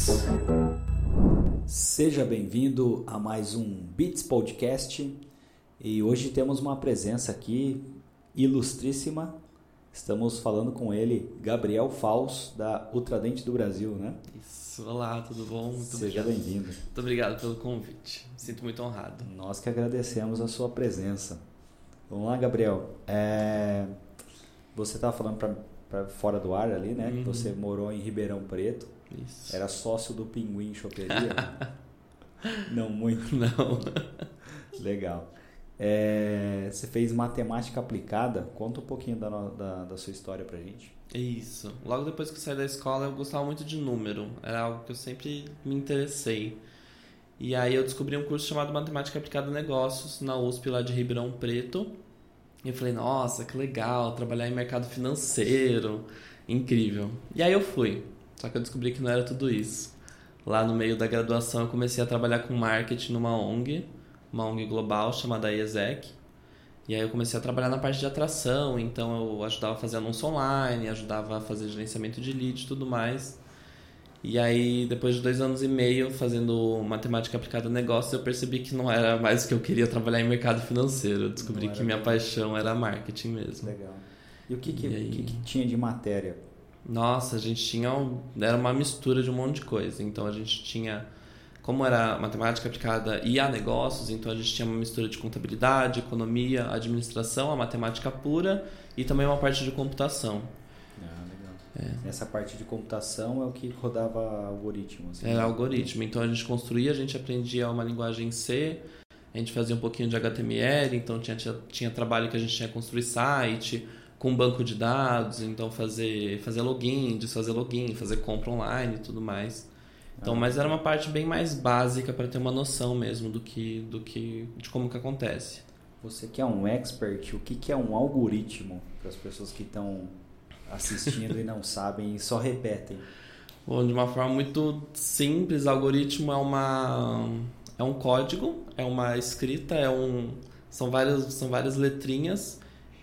Beats. Seja bem-vindo a mais um Beats Podcast e hoje temos uma presença aqui ilustríssima. Estamos falando com ele, Gabriel Faus, da Ultradente do Brasil, né? Isso, olá, tudo bom? Muito Seja bem-vindo. Muito obrigado pelo convite, me sinto muito honrado. Nós que agradecemos a sua presença. Vamos lá, Gabriel. É... Você estava falando para fora do ar ali, né? Uhum. Que você morou em Ribeirão Preto. Isso. Era sócio do Pinguim Choperia? Não muito. Não. Legal. É, você fez matemática aplicada. Conta um pouquinho da, da, da, sua história pra gente. Isso. Logo depois que eu saí da escola, eu gostava muito de número. Era algo que eu sempre me interessei. E aí eu descobri um curso chamado Matemática Aplicada a Negócios na USP lá de Ribeirão Preto. E eu falei, nossa, que legal, trabalhar em mercado financeiro. Incrível. E aí eu fui. Só que eu descobri que não era tudo isso. Lá no meio da graduação eu comecei a trabalhar com marketing numa ONG, uma ONG global chamada ESEC. E aí eu comecei a trabalhar na parte de atração, então eu ajudava a fazer anúncio online, ajudava a fazer gerenciamento de leads e tudo mais. E aí, depois de dois anos e meio fazendo matemática aplicada a negócio, eu percebi que não era mais o que eu queria trabalhar em mercado financeiro. Eu descobri que minha paixão era marketing mesmo. Legal. E o que, que, aí... que, que tinha de matéria nossa, a gente tinha. Um, era uma mistura de um monte de coisa. Então a gente tinha. Como era matemática aplicada e a negócios, então a gente tinha uma mistura de contabilidade, economia, administração, a matemática pura e também uma parte de computação. Ah, legal. É. Essa parte de computação é o que rodava algoritmos. Assim, era algoritmo. Então a gente construía, a gente aprendia uma linguagem C, a gente fazia um pouquinho de HTML, então tinha, tinha, tinha trabalho que a gente tinha que construir site com banco de dados, então fazer, fazer login, desfazer login, fazer compra online e tudo mais. Então, ah. mas era uma parte bem mais básica para ter uma noção mesmo do que, do que, de como que acontece. Você que é um expert, o que, que é um algoritmo para as pessoas que estão assistindo e não sabem e só repetem? Bom, de uma forma muito simples, algoritmo é uma é um código, é uma escrita, é um são várias são várias letrinhas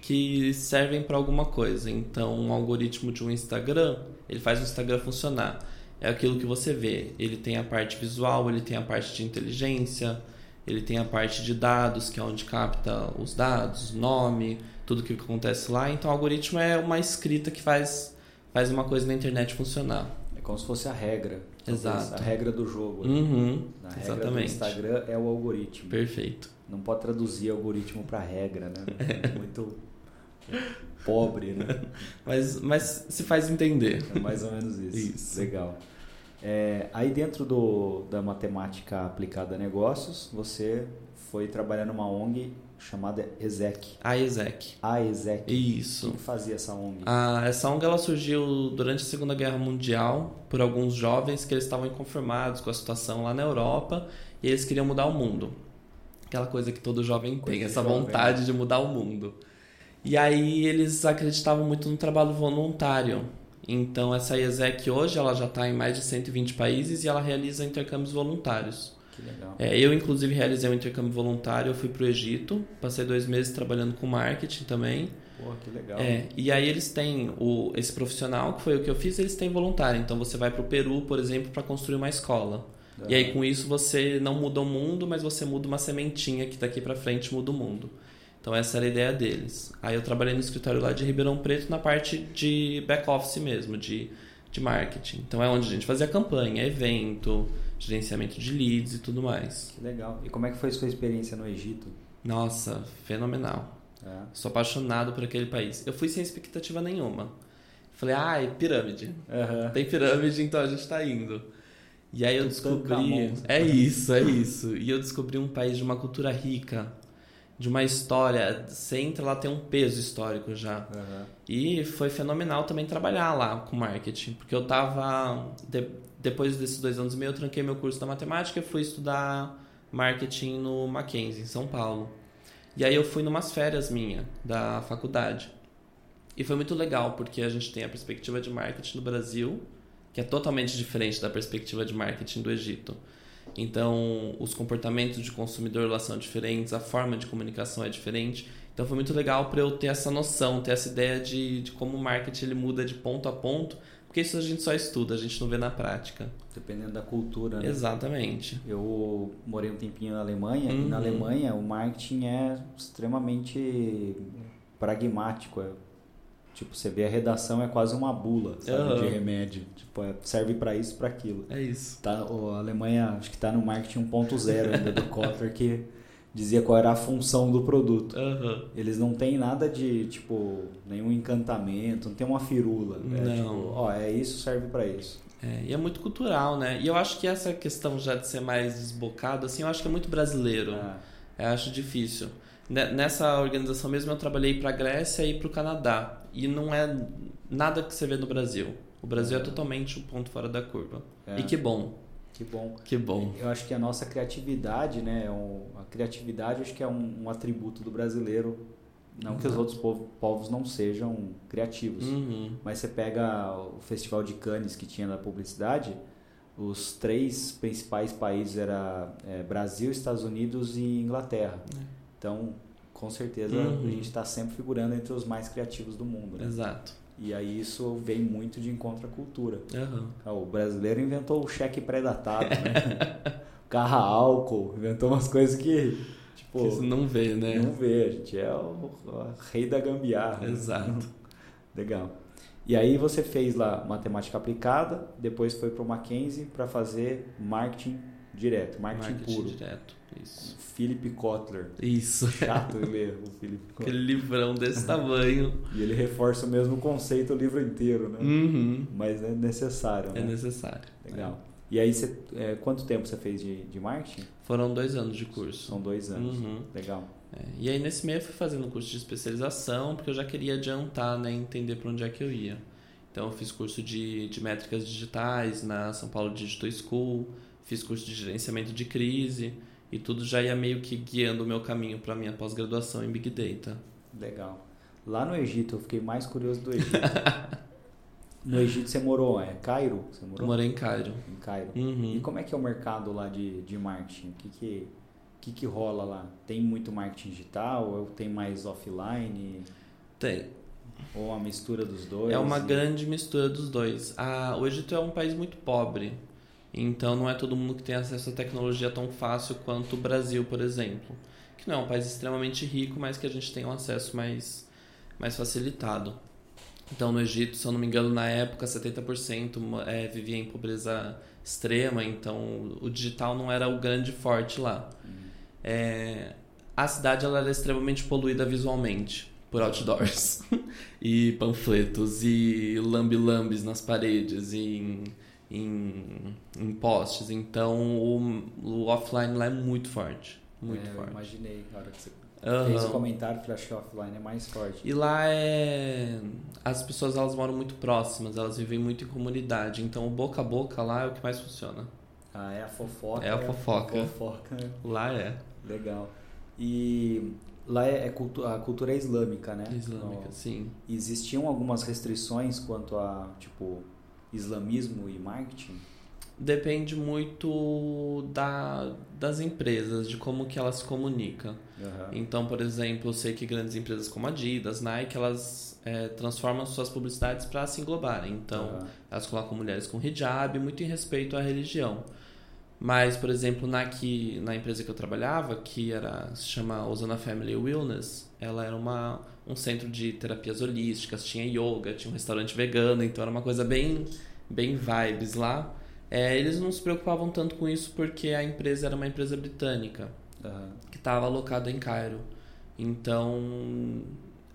que servem para alguma coisa. Então, um algoritmo de um Instagram, ele faz o Instagram funcionar. É aquilo que você vê. Ele tem a parte visual, ele tem a parte de inteligência, ele tem a parte de dados, que é onde capta os dados, nome, tudo que acontece lá. Então, o algoritmo é uma escrita que faz, faz uma coisa na internet funcionar. É como se fosse a regra. Exato. A regra do jogo. Né? Uhum, a regra exatamente. do Instagram é o algoritmo. Perfeito. Não pode traduzir algoritmo para regra, né? É muito pobre, né? mas, mas se faz entender. É mais ou menos isso. isso. Legal. É, aí dentro do, da matemática aplicada a negócios, você foi trabalhar numa ONG chamada ESEC. A ESEC. A ESEC. Isso. O que fazia essa ONG? Ah, essa ONG ela surgiu durante a Segunda Guerra Mundial por alguns jovens que eles estavam inconformados com a situação lá na Europa e eles queriam mudar o mundo. Aquela coisa que todo jovem tem, essa jovem. vontade de mudar o mundo. E aí eles acreditavam muito no trabalho voluntário. Então essa IESEC hoje ela já está em mais de 120 países e ela realiza intercâmbios voluntários. Que legal. É, eu inclusive realizei um intercâmbio voluntário, eu fui para o Egito, passei dois meses trabalhando com marketing também. Pô, que legal. É, e aí eles têm o, esse profissional, que foi o que eu fiz, eles têm voluntário. Então você vai para o Peru, por exemplo, para construir uma escola. É. E aí com isso você não muda o mundo, mas você muda uma sementinha que daqui para frente muda o mundo. Então essa era a ideia deles. Aí eu trabalhei no escritório lá de Ribeirão Preto na parte de back office mesmo, de, de marketing. Então é onde a gente fazia campanha, evento, gerenciamento de leads e tudo mais. Que legal. E como é que foi a sua experiência no Egito? Nossa, fenomenal. É. Sou apaixonado por aquele país. Eu fui sem expectativa nenhuma. Falei, ai, pirâmide. Uhum. Tem pirâmide, então a gente está indo. E aí eu descobri. É isso, é isso. E eu descobri um país de uma cultura rica, de uma história. Você entra lá, tem um peso histórico já. Uhum. E foi fenomenal também trabalhar lá com marketing, porque eu tava. De, depois desses dois anos e meio, eu tranquei meu curso da matemática e fui estudar marketing no Mackenzie, em São Paulo. E aí eu fui numas férias minha da faculdade. E foi muito legal, porque a gente tem a perspectiva de marketing no Brasil, que é totalmente diferente da perspectiva de marketing do Egito. Então, os comportamentos de consumidor lá são diferentes, a forma de comunicação é diferente. Então, foi muito legal para eu ter essa noção, ter essa ideia de, de como o marketing ele muda de ponto a ponto, Porque isso a gente só estuda, a gente não vê na prática. Dependendo da cultura, né? Exatamente. Eu morei um tempinho na Alemanha Uhum. e na Alemanha o marketing é extremamente pragmático. É, tipo, você vê a redação é quase uma bula, sabe, Aham. de remédio. Tipo, é- serve para isso, para aquilo. É isso. Tá, o- a Alemanha acho que tá no marketing 1.0 ainda do Kotler que dizia qual era a função do produto. Aham. Eles não têm nada de, tipo, nenhum encantamento, não tem uma firula. É, Não. tipo, ó, é isso, serve para isso. É, e é muito cultural, né? E eu acho que essa questão já de ser mais desbocado, assim, eu acho que é muito brasileiro. Ah, Eu acho difícil. Ne- Nessa organização mesmo eu trabalhei para a Grécia e para o Canadá. E não é nada que você vê no Brasil. O Brasil é totalmente o ponto fora da curva. é, E que bom, que bom. que bom. Eu acho que a nossa criatividade, né? é um- a criatividade acho que é um, um atributo do brasileiro. Não que os Uhum. outros povo- povos não sejam criativos. Uhum. Mas você pega o Festival de Cannes que tinha na publicidade, os três principais países era é, Brasil, Estados Unidos e Inglaterra. É. Então, com certeza, Uhum. a gente está sempre figurando entre os mais criativos do mundo. Né? Exato. E aí isso vem muito de encontro à cultura. Ah, O brasileiro inventou o cheque pré-datado, né? Carra álcool, inventou umas coisas que, tipo, Que não vê, né? não vê. A gente é o, o rei da gambiarra. né? Exato. Legal. E aí você fez lá matemática aplicada, depois foi para o Mackenzie para fazer marketing direto, marketing, Marketing puro. direto. Isso. Philip Kotler. Isso. Chato ler o Philip Kotler. Aquele livrão desse tamanho. E ele reforça o mesmo conceito o livro inteiro, né? Uhum. Mas é necessário, É né? necessário. Legal. E aí, você, é, quanto tempo você fez de, de marketing? Foram dois anos de curso. São dois anos. Uhum. Legal. É, e aí nesse meio eu fui fazendo um curso de especialização, porque eu já queria adiantar, né, entender para onde é que eu ia. Então eu fiz curso de, de métricas digitais na São Paulo Digital School, fiz curso de gerenciamento de crise e tudo já ia meio que guiando o meu caminho para minha pós-graduação em Big Data. Legal. Lá no Egito, eu fiquei mais curioso do Egito. no Egito você morou, é Cairo? Você morou? Eu morei em Cairo. Em Cairo. Uhum. E como é que é o mercado lá de, de marketing? O que que, que que rola lá? Tem muito marketing digital ou tem mais offline? Tem. Ou uma mistura dos dois? É uma E- grande mistura dos dois. Ah, o Egito é um país muito pobre, então não é todo mundo que tem acesso à tecnologia tão fácil quanto o Brasil, por exemplo. Que não é um país extremamente rico, mas que a gente tem um acesso mais, mais facilitado. Então no Egito, se eu não me engano, na época 70% mo- é, vivia em pobreza extrema, então o digital não era o grande forte lá. É, a cidade ela era extremamente poluída visualmente por outdoors e panfletos e lambi-lambis nas paredes e em, em, postes. Então o, o offline lá é muito forte, muito É, eu forte. imaginei. Na hora que você Aham. fez o comentário, eu acho que offline é mais forte. E lá é as pessoas elas moram muito próximas, elas vivem muito em comunidade. Então o boca a boca lá é o que mais funciona. Ah, é a fofoca. É a fofoca. A fofoca. Lá é Legal. E lá é, é cultu- a cultura é islâmica, né? islâmica, Então, sim. existiam algumas restrições quanto a, tipo, islamismo e marketing? Depende muito da, das empresas, de como que elas se comunicam. Aham. Então, por exemplo, eu sei que grandes empresas como Adidas, Nike, elas é, transformam suas publicidades para se englobarem. Então, Aham. elas colocam mulheres com hijab, muito em respeito à religião. Mas, por exemplo, na, que, na empresa que eu trabalhava, que era, se chama Osana Family Wellness, ela era uma, um centro de terapias holísticas, tinha yoga, tinha um restaurante vegano, então era uma coisa bem, bem vibes lá. É, eles não se preocupavam tanto com isso porque a empresa era uma empresa britânica Aham. que estava alocada em Cairo. Então,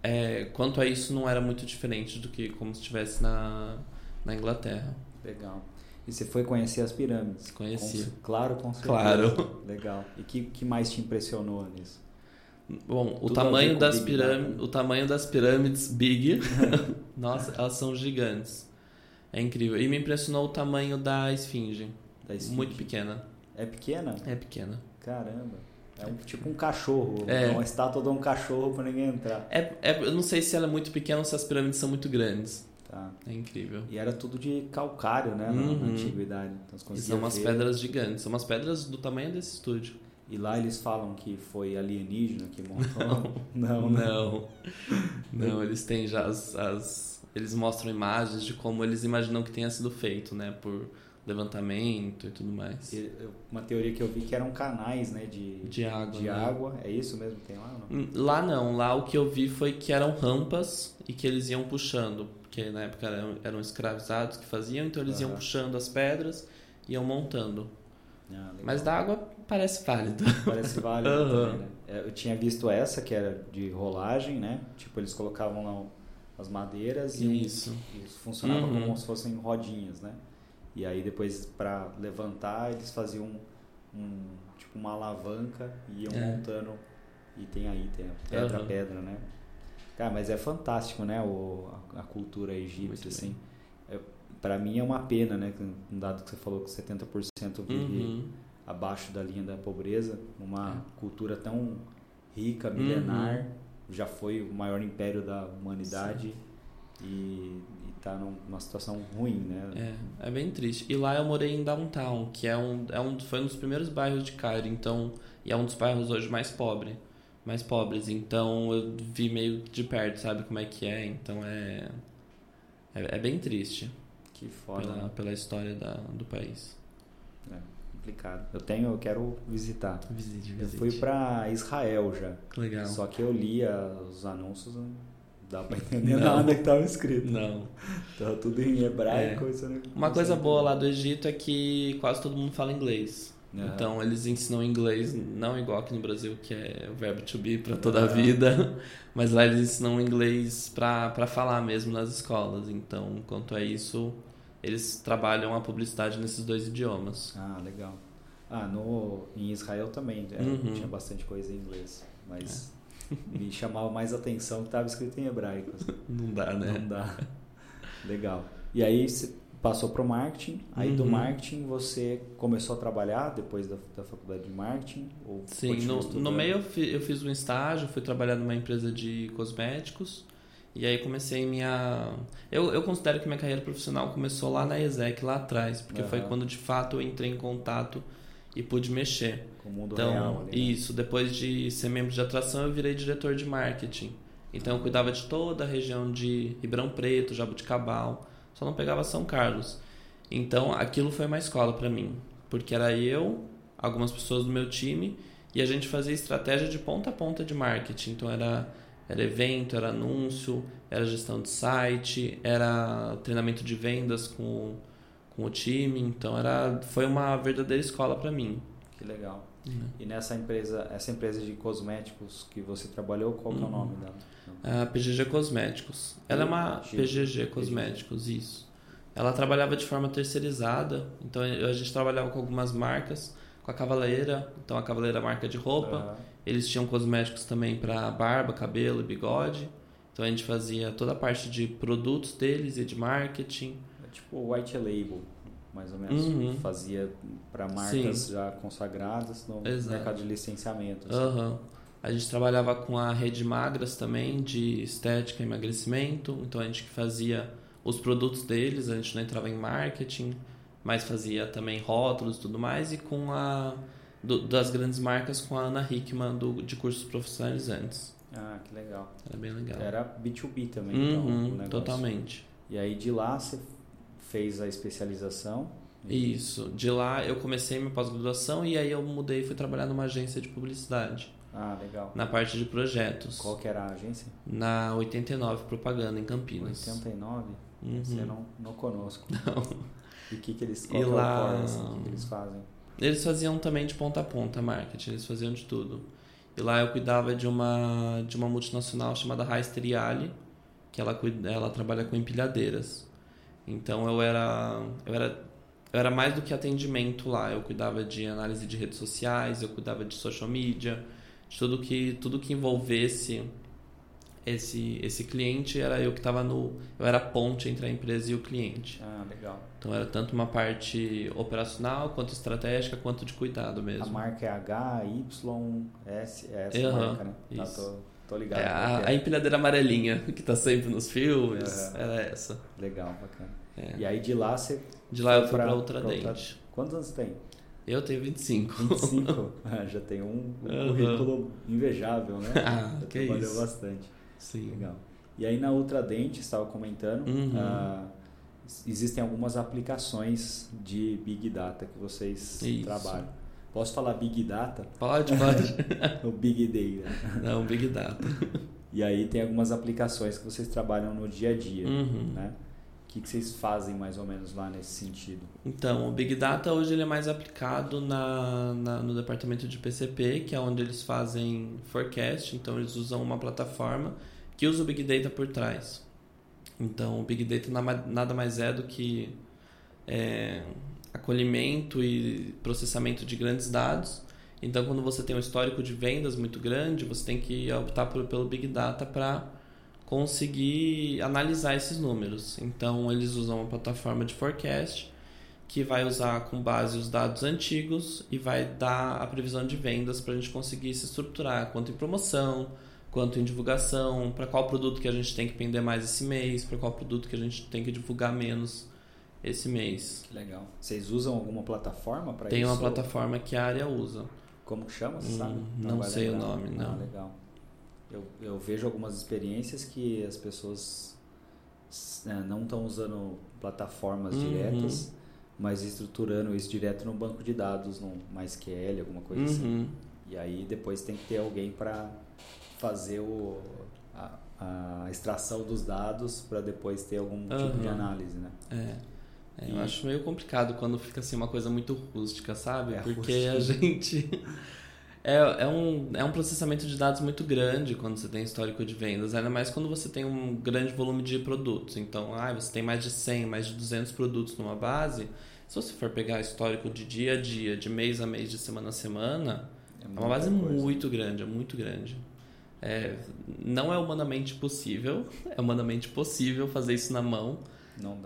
é, quanto a isso, não era muito diferente do que como se estivesse na, na Inglaterra. Legal. E você foi conhecer as pirâmides? Conheci. Com- claro, com certeza. Claro. Legal. E que, que mais te impressionou nisso? Bom, o Tudo tamanho, das Big pirâmides, Data. o tamanho das pirâmides Big, nossa, elas são gigantes. É incrível. E me impressionou o tamanho da esfinge. Da esfinge? Muito pequena. É pequena? É pequena. Caramba. É um, tipo um cachorro. É. uma estátua de um cachorro pra ninguém entrar. É, é- eu não sei se ela é muito pequena ou se as pirâmides são muito grandes. Tá. É incrível. E era tudo de calcário, né? Na, na Uhum. antiguidade. Então E são umas ver. pedras gigantes. São umas pedras do tamanho desse estúdio. E lá eles falam que foi alienígena que montou. Não, né? Não. Não, eles têm já as, as, eles mostram imagens de como eles imaginam que tenha sido feito, né? Por levantamento e tudo mais. E, uma teoria que eu vi que eram canais, né? De, de água. De né? água. É isso mesmo que tem lá? Não? Hum, lá não. Lá o que eu vi foi que eram rampas e que eles iam puxando. Porque na época eram, eram escravizados que faziam, então eles uhum. iam puxando as pedras e iam montando. Ah, Mas da água parece válido. Parece válido uhum. também, né? É, eu tinha visto essa, que era de rolagem, né? Tipo, eles colocavam lá as madeiras e isso, isso funcionava uhum. como se fossem rodinhas, né? E aí depois para levantar eles faziam um, tipo uma alavanca e iam é. montando item a item, pedra uhum. a pedra, né? Cara, mas é fantástico, né? O, a, cultura egípcia, assim. É, para mim é uma pena, né? Um dado que você falou que 70% vive uhum. abaixo da linha da pobreza, uma é. cultura tão rica, milenar, uhum. já foi o maior império da humanidade. Sim e, está numa situação ruim, né? É, é bem triste. E lá eu morei em Downtown, que é um, é um, foi um dos primeiros bairros de Cairo, então, e é um dos bairros hoje mais pobre, mais pobres. Então eu vi meio de perto, sabe como é que é. Então é, é, é bem triste. Que foda. Pela, né? pela história da, do país. É complicado. Eu tenho, eu quero visitar. Visite, visite. Eu fui para Israel já. Legal. Só que eu lia os anúncios dá pra entender não. nada que tava escrito. Não. Tava tudo em hebraico. É. Não, Uma coisa boa lá do Egito é que quase todo mundo fala inglês. Uhum. Então eles ensinam inglês, não igual aqui no Brasil, que é o verbo to be para toda a vida, mas lá eles ensinam inglês para falar mesmo nas escolas. Então, quanto a isso, eles trabalham a publicidade nesses dois idiomas. Ah, legal. Ah, no, em Israel também é, uhum. tinha bastante coisa em inglês, mas é me chamava mais atenção que estava escrito em hebraico. Não dá, né? Não dá. Legal. E aí você passou para o marketing. Aí uhum. do marketing você começou a trabalhar depois da, da faculdade de marketing? Ou Sim, no, no meio eu fiz, eu fiz um estágio, fui trabalhar numa empresa de cosméticos. E aí comecei minha. Eu, eu considero que minha carreira profissional começou lá na ESEC, lá atrás, porque uhum. foi quando de fato eu entrei em contato e pude mexer. Com o mundo então, real. Ali, né? Isso, depois de ser membro de atração, eu virei diretor de marketing. Então, eu cuidava de toda a região de Ribeirão Preto, Jabuticabal, só não pegava São Carlos. Então, aquilo foi uma escola para mim, porque era eu, algumas pessoas do meu time, e a gente fazia estratégia de ponta a ponta de marketing. Então, era, era evento, era anúncio, era gestão de site, era treinamento de vendas com com o time, então era foi uma verdadeira escola para mim. Que legal. Uhum. E nessa empresa, essa empresa de cosméticos que você trabalhou, qual uhum. é o nome dela? A PGG Cosméticos. Ela é uma PGG Cosméticos, isso. Ela trabalhava de forma terceirizada, então a gente trabalhava com algumas marcas, com a Cavaleira, então a Cavaleira é marca de roupa. Uhum. Eles tinham cosméticos também para barba, cabelo e bigode. Então a gente fazia toda a parte de produtos deles e de marketing tipo white label, mais ou menos. Uhum. Fazia para marcas Sim. já consagradas no Exato. mercado de licenciamento. Assim. Uhum. A gente trabalhava com a rede Magras também, de estética e emagrecimento. Então a gente fazia os produtos deles, a gente não entrava em marketing, mas fazia também rótulos e tudo mais. E com a do, das grandes marcas com a Ana Hickman do, de cursos profissionalizantes. Ah, que legal. Era bem legal. Era B2B também, uhum, então, Totalmente. E aí de lá você fez a especialização. Isso. De lá eu comecei minha pós-graduação e aí eu mudei e fui trabalhar numa agência de publicidade. Ah, legal. Na parte de projetos. Qual que era a agência? Na 89 Propaganda, em Campinas. 89? Uhum. Você não, não conosco. Não. E o que, que eles, qual e lá... É assim, que, que eles fazem? Eles faziam também de ponta a ponta marketing, eles faziam de tudo. E lá eu cuidava de uma, de uma multinacional chamada Heister Yali, que ela, ela trabalha com empilhadeiras. Então eu era, eu era eu era mais do que atendimento lá. Eu cuidava de análise de redes sociais, eu cuidava de social media, de tudo que tudo que envolvesse esse esse cliente era eu que estava no eu era a ponte entre a empresa e o cliente. Ah, legal. Então era tanto uma parte operacional quanto estratégica quanto de cuidado mesmo. A marca é H Y S é essa uhum, marca, né? Tá, isso. Tá, tô, tô ligado. É a, a, empilhadeira amarelinha que está sempre nos filmes. Uhum. Era essa. Legal, bacana. É. E aí de lá você. De lá eu fui para outra dente. Outra... Quantos anos tem? Eu tenho 25. 25? ah, já tem um, um uhum. currículo invejável, né? Ah, Você que trabalhou isso. bastante. Sim. Legal. E aí na Ultradente, estava comentando, Uhum. ah, existem algumas aplicações de Big Data que vocês Isso. trabalham. Posso falar Big Data Pode, pode. ou Big Data? Não, Big Data. E aí tem algumas aplicações que vocês trabalham no dia a dia, Uhum. né? Que, que vocês fazem mais ou menos lá nesse sentido? Então, o Big Data hoje ele é mais aplicado na, na- no departamento de PCP, que é onde eles fazem forecast. Então, eles usam uma plataforma que usa o Big Data por trás. Então, o Big Data na- nada mais é do que é, acolhimento e processamento de grandes dados. Então, quando você tem um histórico de vendas muito grande, você tem que optar por- pelo Big Data para conseguir analisar esses números. Então, eles usam uma plataforma de forecast que vai usar com base os dados antigos e vai dar a previsão de vendas para a gente conseguir se estruturar quanto em promoção, quanto em divulgação, para qual produto que a gente tem que vender mais esse mês, para qual produto que a gente tem que divulgar menos esse mês. Que legal. Vocês usam alguma plataforma para isso? Tem uma plataforma que a área usa. Como que chama, você Hum, sabe? não vai sei o lembrar? nome, não. Ah, legal. Eu, eu vejo algumas experiências que as pessoas é, não estão usando plataformas Uhum. diretas, mas estruturando isso direto no banco de dados, no MySQL, alguma coisa assim. Uhum. E aí depois tem que ter alguém para fazer o, a, a extração dos dados para depois ter algum tipo de análise, né? É. É, Eu acho meio complicado quando fica assim uma coisa muito rústica, sabe? É, Porque rústica. a gente. É, é, um, é um processamento de dados muito grande quando você tem histórico de vendas, ainda mais quando você tem um grande volume de produtos. Então, ah, você tem mais de 100, mais de 200 produtos numa base. Se você for pegar histórico de dia a dia, de mês a mês, de semana a semana, é uma muita base coisa. muito grande, é muito grande. É, não é humanamente possível, é humanamente possível fazer isso na mão,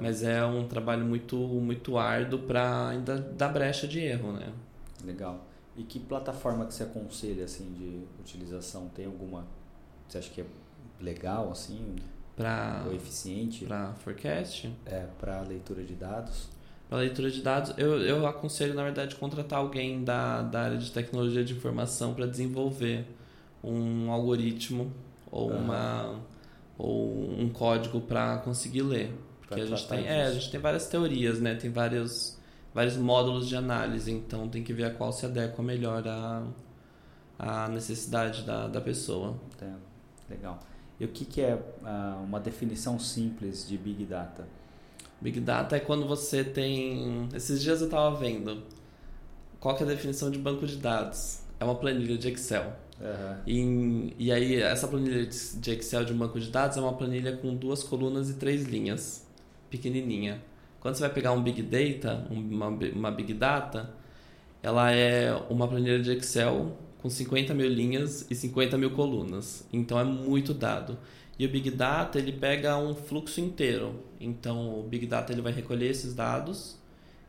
mas é um trabalho muito, muito árduo para ainda dar brecha de erro, né? Legal. E que plataforma que você aconselha assim de utilização? Tem alguma que você acha que é legal assim, Para ou eficiente para forecast, é, para leitura de dados? para leitura de dados, eu, eu aconselho, na verdade, contratar alguém da, da área de tecnologia de informação para desenvolver um algoritmo ou, Aham. uma, ou um código para conseguir ler. Pra Porque a gente, tem, é, a gente tem várias teorias, né? Tem vários, vários módulos de análise, então tem que ver a qual se adequa melhor à, à necessidade da, da pessoa. Entendo. Legal. E o que, que é ah, uma definição simples de Big Data? Big Data é quando você tem. Esses dias eu estava vendo. Qual é a definição de banco de dados? É uma planilha de Excel. Aham. E, e aí, essa planilha de Excel de um banco de dados é uma planilha com duas colunas e três linhas, pequenininha. Quando você vai pegar um Big Data, uma, uma Big Data, ela é uma planilha de Excel com 50 mil linhas e 50 mil colunas. Então é muito dado. E o Big Data ele pega um fluxo inteiro. Então o Big Data ele vai recolher esses dados,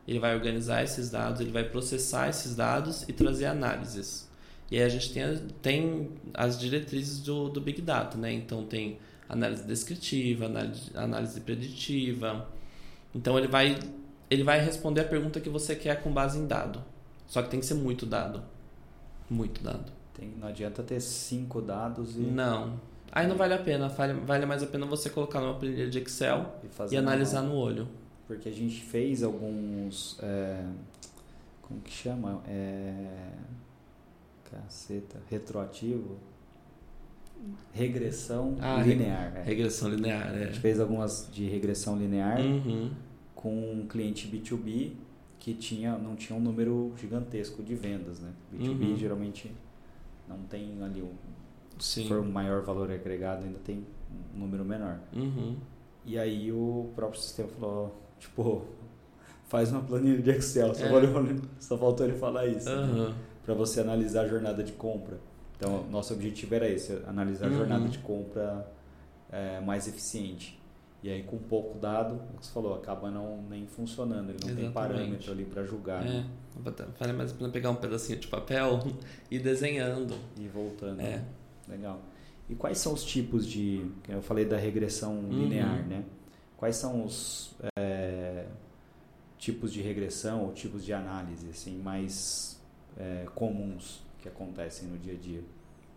ele vai organizar esses dados, ele vai processar esses dados e trazer análises. E aí a gente tem, tem as diretrizes do, do Big Data, né? Então tem análise descritiva, análise, análise preditiva. Então ele vai, ele vai responder a pergunta que você quer com base em dado. Só que tem que ser muito dado. Muito dado. Tem, não adianta ter cinco dados e, Não. Aí não vale a pena. Vale, vale mais a pena você colocar numa planilha de Excel e e uma- analisar no olho. Porque a gente fez alguns. é, como que chama? É, caceta. Retroativo. Regressão Ah, linear. é. Regressão linear, A é. gente fez algumas de regressão linear Uhum. Com um cliente B2B que tinha, não tinha um número gigantesco de vendas, né? B2B Uhum. geralmente não tem ali um, se Sim. for um maior valor agregado ainda tem um número menor. Uhum. E aí o próprio sistema falou, tipo, faz uma planilha de Excel, só, É. faltou, só faltou ele falar isso, Aham. para você analisar a jornada de compra. Então, nosso objetivo era esse, analisar a Uhum. jornada de compra é, mais eficiente. E aí, com pouco dado, o que você falou, acaba não nem funcionando, ele não tem Exatamente. parâmetro ali para julgar É. né? Vale mais a pena pegar um pedacinho de papel e ir desenhando. e voltando. É. né? Legal. E quais são os tipos de. Eu falei da regressão Uhum. linear, né? Quais são os é, tipos de regressão ou tipos de análise assim, mais é, comuns que acontecem no dia a dia?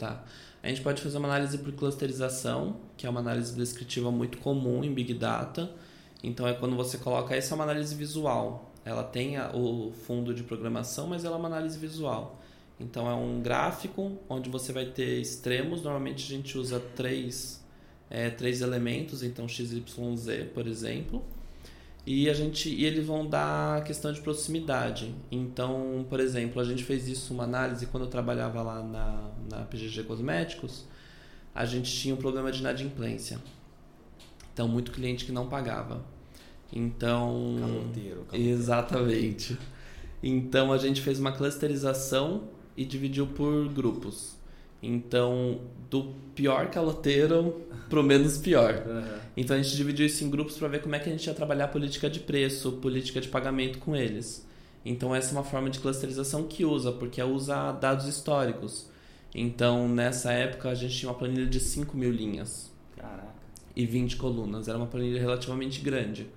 Tá. A gente pode fazer uma análise por clusterização, que é uma análise descritiva muito comum em Big Data. Então é quando você coloca essa é uma análise visual. Ela tem a, o fundo de programação, mas ela é uma análise visual. Então é um gráfico onde você vai ter extremos. Normalmente a gente usa três, é, três elementos, então x, y, z, por exemplo. E a gente e eles vão dar a questão de proximidade. Então, por exemplo, a gente fez isso uma análise quando eu trabalhava lá na, na PGG Cosméticos, a gente tinha um problema de inadimplência. Então, muito cliente que não pagava. Então, caloteiro, caloteiro. exatamente. Então, a gente fez uma clusterização e dividiu por grupos. Então, do pior caloteiro pro menos pior. Uhum. Então, a gente dividiu isso em grupos para ver como é que a gente ia trabalhar política de preço, política de pagamento com eles. Então, essa é uma forma de clusterização que usa, porque usa dados históricos. Então, nessa época, a gente tinha uma planilha de 5 mil linhas. Caraca. E 20 colunas. Era uma planilha relativamente grande.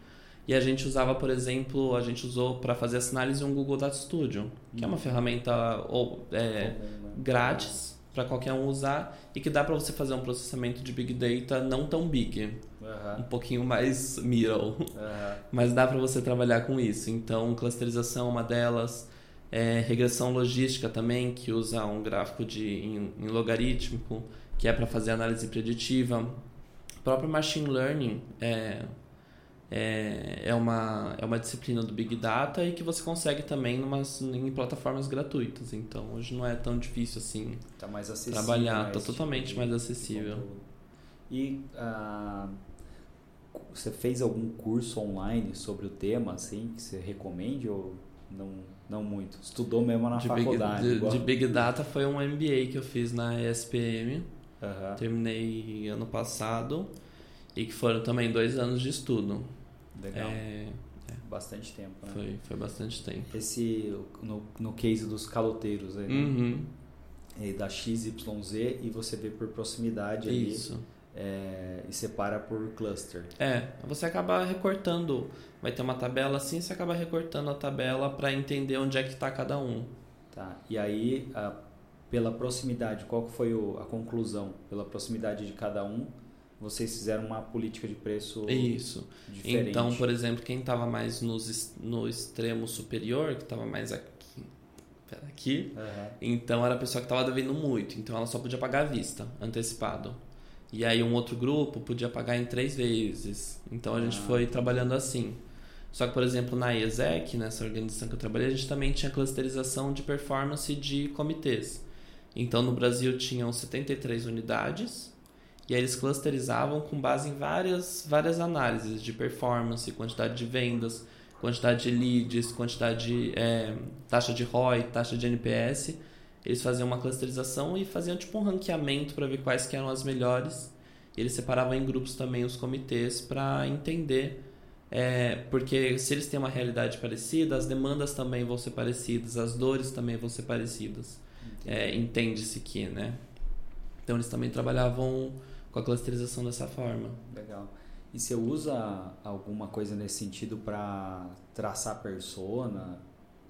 E a gente usava, por exemplo, a gente usou para fazer essa análise um Google Data Studio, que é uma uhum. ferramenta ou, é, grátis para qualquer um usar e que dá para você fazer um processamento de big data não tão big, uhum. um pouquinho mais middle, uhum. mas dá para você trabalhar com isso. Então, clusterização é uma delas, é, regressão logística também, que usa um gráfico de em, em logarítmico, que é para fazer análise preditiva. O próprio machine learning é é, é, uma, é uma disciplina do Big Data e que você consegue também numas, em plataformas gratuitas. Então, hoje não é tão difícil assim tá mais acessível, trabalhar, está totalmente tipo mais acessível. E uh, você fez algum curso online sobre o tema, assim, que você recomende ou não, não muito? Estudou mesmo na de faculdade? Big, de, de, Big Data foi um MBA que eu fiz na ESPM. Uhum. Terminei ano passado. E que foram também dois anos de estudo. Legal. É, é. Bastante tempo, né? Foi, foi bastante tempo. Esse, no, no case dos caloteiros aí, né? Uhum. É, da XYZ e você vê por proximidade ali. Isso. É, e separa por cluster. É, você acaba recortando. Vai ter uma tabela assim, você acaba recortando a tabela para entender onde é que está cada um. Tá. E aí, a, pela proximidade, qual foi o, a conclusão? Pela proximidade de cada um, vocês fizeram uma política de preço Isso. diferente. Então, por exemplo, quem estava mais nos, no extremo superior, que estava mais aqui, aqui uhum. então era a pessoa que estava devendo muito, então ela só podia pagar à vista, antecipado. E aí um outro grupo podia pagar em três vezes. Então a gente ah. foi trabalhando assim. Só que, por exemplo, na ESEC, nessa organização que eu trabalhei, a gente também tinha clusterização de performance de comitês. Então, no Brasil tinham 73 unidades e aí eles clusterizavam com base em várias, várias análises de performance, quantidade de vendas, quantidade de leads, quantidade de é, taxa de ROI, taxa de NPS. Eles faziam uma clusterização e faziam tipo um ranqueamento para ver quais que eram as melhores. E eles separavam em grupos também os comitês para entender, é, porque se eles têm uma realidade parecida, as demandas também vão ser parecidas, as dores também vão ser parecidas. É, Entende-se que, né? Então eles também trabalhavam com a clusterização dessa forma. Legal. E você usa alguma coisa nesse sentido para traçar persona?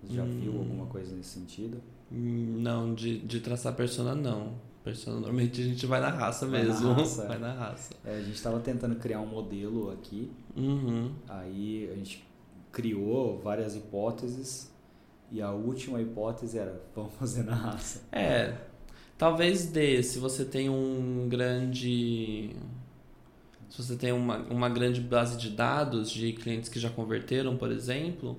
Você já hum, viu alguma coisa nesse sentido? Hum, não, de, de traçar persona não. Persona normalmente a gente vai na raça vai mesmo. Na raça. vai na raça. É, a gente estava tentando criar um modelo aqui. Uhum. Aí a gente criou várias hipóteses e a última hipótese era vamos fazer na raça. É, Talvez dê, se você tem um grande. Se você tem uma, uma grande base de dados de clientes que já converteram, por exemplo,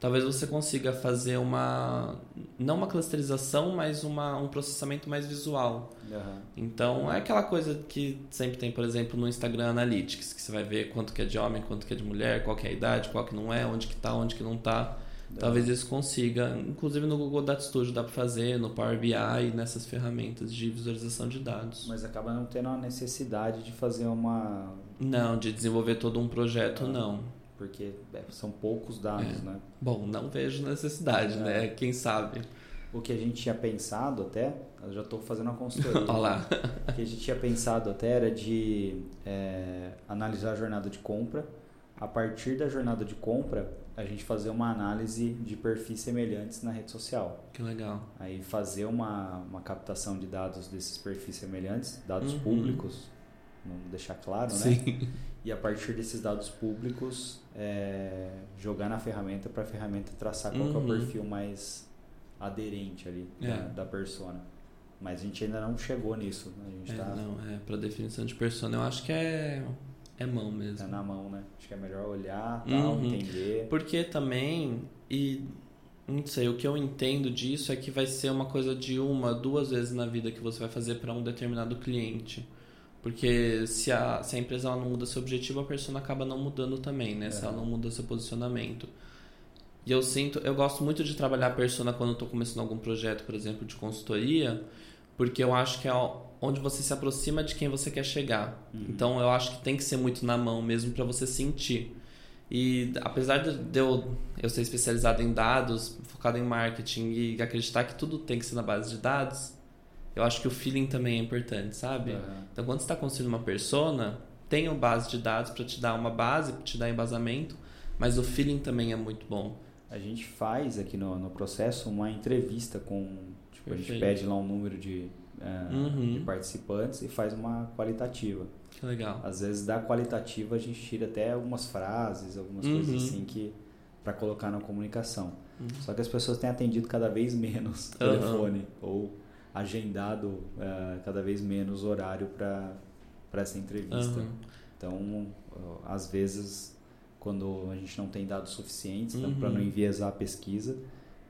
talvez você consiga fazer uma. Não uma clusterização, mas uma, um processamento mais visual. Uhum. Então é aquela coisa que sempre tem, por exemplo, no Instagram Analytics, que você vai ver quanto que é de homem, quanto que é de mulher, qual que é a idade, qual que não é, onde que está, onde que não está. Talvez isso consiga, inclusive no Google Data Studio dá para fazer, no Power BI, nessas ferramentas de visualização de dados. Mas acaba não tendo a necessidade de fazer uma. Não, de desenvolver todo um projeto, ah, não. Porque é, são poucos dados, é. né? Bom, não vejo necessidade, é. né? Quem sabe. O que a gente tinha pensado até, eu já estou fazendo uma consultoria. Olha lá. o que a gente tinha pensado até era de é, analisar a jornada de compra a partir da jornada de compra, a gente fazer uma análise de perfis semelhantes na rede social. Que legal. Aí fazer uma, uma captação de dados desses perfis semelhantes, dados Uhum. públicos, vamos deixar claro, né? Sim. E a partir desses dados públicos, é, jogar na ferramenta para a ferramenta traçar qual que é o Uhum. perfil mais aderente ali da, É. da persona. Mas a gente ainda não chegou nisso. né? A gente É, tá, não, é, pra definição de persona eu acho que é, é mão mesmo. tá na mão, né? Acho que é melhor olhar, tal, Uhum. entender. Porque também, e não sei, o que eu entendo disso é que vai ser uma coisa de uma, duas vezes na vida que você vai fazer para um determinado cliente. Porque se a, se a empresa ela não muda seu objetivo, a persona acaba não mudando também, né? Se É. ela não muda seu posicionamento. E eu sinto, eu gosto muito de trabalhar a persona quando eu tô começando algum projeto, por exemplo, de consultoria, porque eu acho que é onde você se aproxima de quem você quer chegar. Uhum. Então eu acho que tem que ser muito na mão mesmo para você sentir. E apesar de eu, eu ser especializado em dados, focado em marketing e acreditar que tudo tem que ser na base de dados, eu acho que o feeling também é importante, sabe? Aham. Então quando você está construindo uma persona, tem uma base de dados para te dar uma base, para te dar embasamento, mas o feeling também é muito bom. A gente faz aqui no, no processo uma entrevista com. Tipo, a gente pede lá um número de, eh, Uhum. de participantes e faz uma qualitativa. Que legal. Às vezes da qualitativa a gente tira até algumas frases, algumas Uhum. coisas assim que para colocar na comunicação. Uhum. Só que as pessoas têm atendido cada vez menos telefone ou agendado eh, cada vez menos horário para para essa entrevista. Então, às vezes, quando a gente não tem dados suficientes, Uhum. para não enviesar a pesquisa,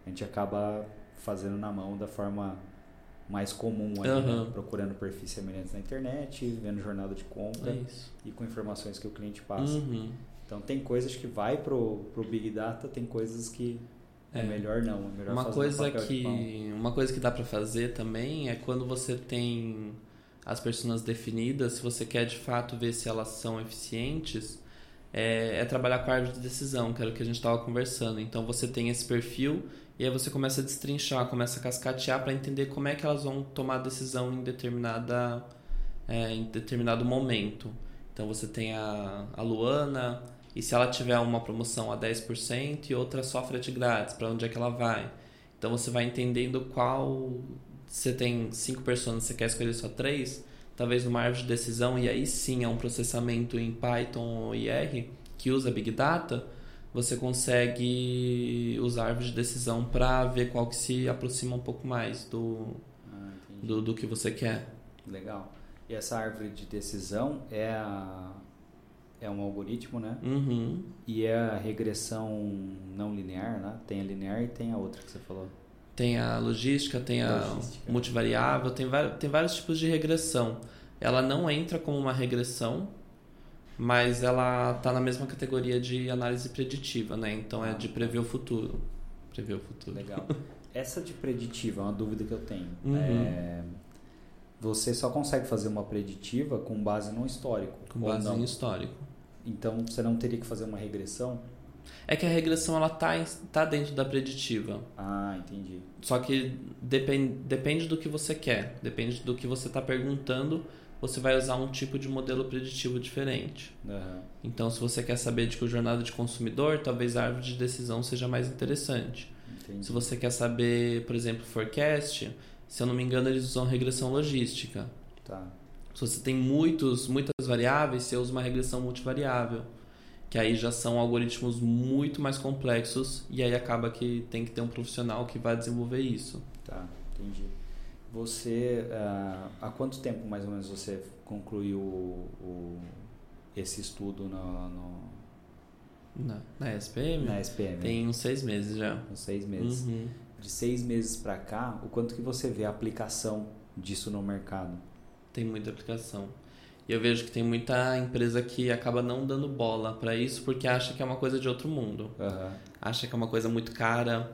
a gente acaba fazendo na mão da forma mais comum, aí, né? Procurando perfis semelhantes na internet, vendo jornada de compra É e com informações que o cliente passa. Uhum. Então, tem coisas que vai pro, pro Big Data, tem coisas que é, É. melhor não, é melhor Uma coisa que uma coisa que dá pra fazer também é quando você tem as pessoas definidas, se você quer de fato ver se elas são eficientes, é, é trabalhar com a árvore de decisão, que era o que a gente estava conversando. Então você tem esse perfil e aí você começa a destrinchar, começa a cascatear para entender como é que elas vão tomar decisão em determinada é, em determinado momento. Então você tem a, a Luana, e se ela tiver uma promoção a 10% e outra só frete grátis, para onde é que ela vai? Então você vai entendendo qual. Você tem cinco pessoas, você quer escolher só três? Talvez numa árvore de decisão, e aí sim é um processamento em Python ou R que usa Big Data, você consegue usar árvore de decisão para ver qual que se aproxima um pouco mais do, Ah, do, do que você quer. Legal. E essa árvore de decisão é, a, é um algoritmo, né? Uhum. E é a regressão não linear, né? Tem a linear e tem a outra que você falou. Tem a logística, tem a Logística. multivariável, tem, tem vários tipos de regressão. Ela não entra como uma regressão, mas ela está na mesma categoria de análise preditiva, né? Então é de prever o futuro. Prever o futuro. Legal. Essa de preditiva é uma dúvida que eu tenho. Uhum. É, você só consegue fazer uma preditiva com base no histórico. Com base não? em histórico. Então você não teria que fazer uma regressão? É que a regressão ela tá, tá dentro da preditiva. Ah, entendi. Só que depende, depende do que você quer, depende do que você está perguntando, você vai usar um tipo de modelo preditivo diferente. Aham. Então, se você quer saber de que o jornada de consumidor, talvez a árvore de decisão seja mais interessante. Entendi. Se você quer saber, por exemplo, forecast, se eu não me engano, eles usam regressão logística. Tá. Se você tem muitos, muitas variáveis, você usa uma regressão multivariável. Que aí já são algoritmos muito mais complexos e aí acaba que tem que ter um profissional que vai desenvolver isso. Tá, entendi. Você, ah, há quanto tempo mais ou menos você concluiu o, o- esse estudo no, no- Na, na SPM? na SPM? Tem uns seis meses já. Uns seis meses. Uhum. De seis meses para cá, o quanto que você vê a aplicação disso no mercado? Tem muita aplicação. E eu vejo que tem muita empresa que acaba não dando bola para isso porque acha que é uma coisa de outro mundo. Aham. Acha que é uma coisa muito cara,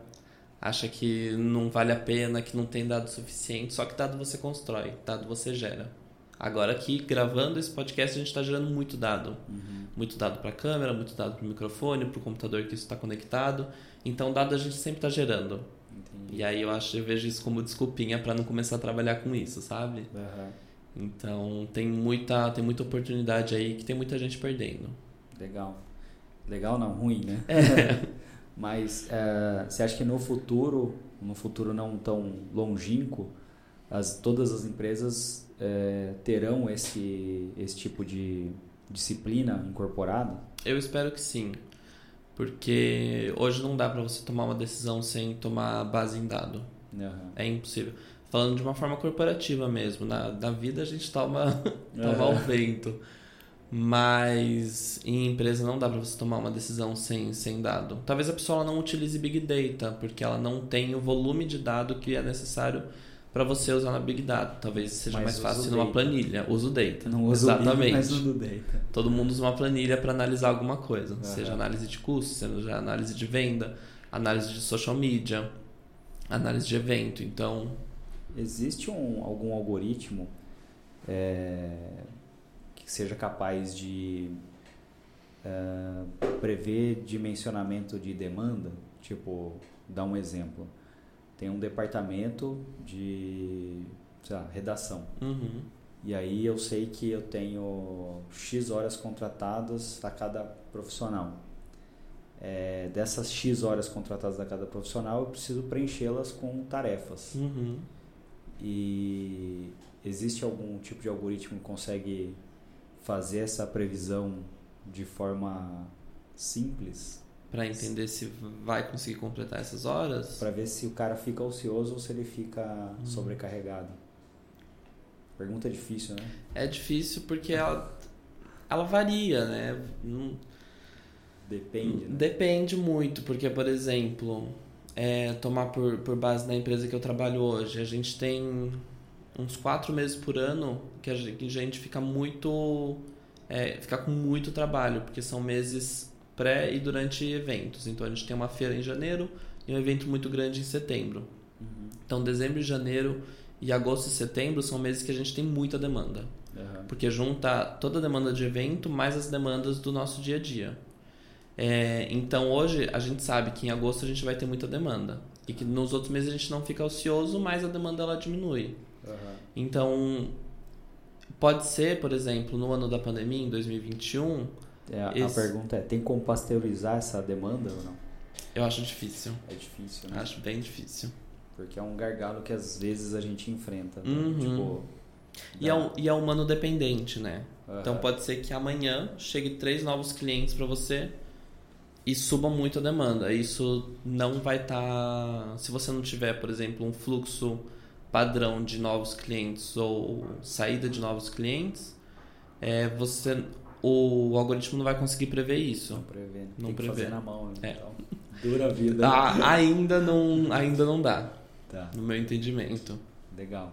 acha que não vale a pena, que não tem dado suficiente. Só que dado você constrói, dado você gera. Agora aqui, gravando esse podcast, a gente está gerando muito dado. Uhum. Muito dado para a câmera, muito dado para o microfone, para o computador que isso está conectado. Então, dado a gente sempre está gerando. Entendi. E aí eu acho, eu vejo isso como desculpinha para não começar a trabalhar com isso, sabe? Aham. Então tem muita, tem muita oportunidade aí que tem muita gente perdendo. Legal. Legal não, ruim, né? É. Mas é, você acha que no futuro, no futuro não tão longínquo, as, todas as empresas é, terão esse, esse tipo de disciplina incorporada? Eu espero que sim. Porque hoje não dá para você tomar uma decisão sem tomar base em dado. Uhum. É impossível. Falando de uma forma corporativa mesmo. Na, na vida a gente toma, toma Uhum. o vento. Mas em empresa não dá para você tomar uma decisão sem, sem dado. Talvez a pessoa não utilize Big Data, porque ela não tem o volume de dado que é necessário para você usar na Big Data. Talvez seja Mas mais fácil numa data. planilha. Usa o Data. Não uso Exatamente. Big, mas uso Data. Todo mundo usa uma planilha para analisar alguma coisa, Aham. seja análise de custo, seja análise de venda, análise de social media, análise de evento. Então, Existe um, algum algoritmo é, que seja capaz de é, prever dimensionamento de demanda? Tipo, dar um exemplo. Tem um departamento de lá, redação. uhum, E aí eu sei que eu tenho X horas contratadas a cada profissional. É, dessas X horas contratadas a cada profissional, eu preciso preenchê-las com tarefas. uhum. E existe algum tipo de algoritmo que consegue fazer essa previsão de forma simples para entender se vai conseguir completar essas horas. para ver se o cara fica ocioso ou se ele fica Hum. sobrecarregado? Pergunta difícil, né? É difícil porque ela, ela varia, né? Não- Depende. Né? Depende muito, porque, por exemplo, é, tomar por, por base da empresa que eu trabalho hoje, a gente tem uns quatro meses por ano que a gente, que a gente fica muito. É, fica com muito trabalho, porque são meses pré e durante eventos. Então a gente tem uma feira em janeiro e um evento muito grande em setembro. Uhum. Então dezembro e janeiro e agosto e setembro são meses que a gente tem muita demanda. Aham. Porque junta toda a demanda de evento mais as demandas do nosso dia a dia. É, então hoje a gente sabe que em agosto a gente vai ter muita demanda. E que nos outros meses a gente não fica ocioso, mas a demanda ela diminui. Aham. Então pode ser, por exemplo, no ano da pandemia, em 2021, É, a, Esse- a pergunta é: tem como pasteurizar essa demanda ou não? eu acho difícil. É difícil, né? Acho bem difícil. Porque é um gargalo que às vezes a gente enfrenta. né? Uhum. Tipo. E é, um, e é humano dependente, né? aham. Então pode ser que amanhã chegue três novos clientes para você e suba muito a demanda. Isso não vai estar. Se você não tiver, por exemplo, um fluxo padrão de novos clientes ou saída de novos clientes, é, você o algoritmo não vai conseguir prever isso. Não prevê. né? Não tem fazer na mão. É. Então, dura a vida. Ah, ainda não, ainda não dá, Tá. no meu entendimento. Legal.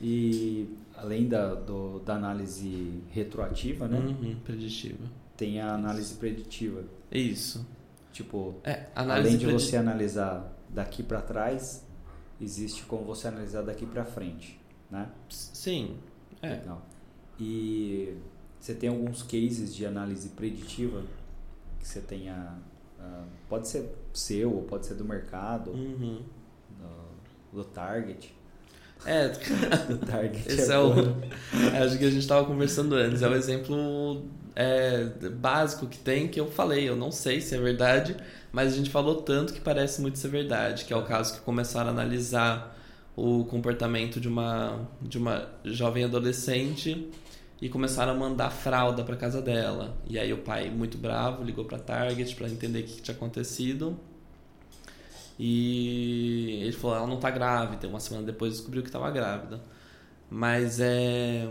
E além da, do, da análise retroativa, né? Uhum, preditiva. Tem a análise preditiva. Isso. Tipo, É, além de você analisar daqui para trás, existe como você analisar daqui para frente, né? Sim. É. Legal. E você tem alguns cases de análise preditiva que você tenha. ah, pode ser seu ou pode ser do mercado, Uhum. do, do Target. É, Do Target. Esse é o. bom. Acho que a gente estava conversando antes. É o exemplo é, básico que tem que eu falei. Eu não sei se é verdade, mas a gente falou tanto que parece muito ser verdade. Que é o caso que começaram a analisar o comportamento de uma, de uma jovem adolescente e começaram a mandar fralda para casa dela. E aí o pai, muito bravo, ligou para Target para entender o que, tinha acontecido. E ele falou: ela não tá grávida. Uma semana depois descobriu que estava grávida. Mas é.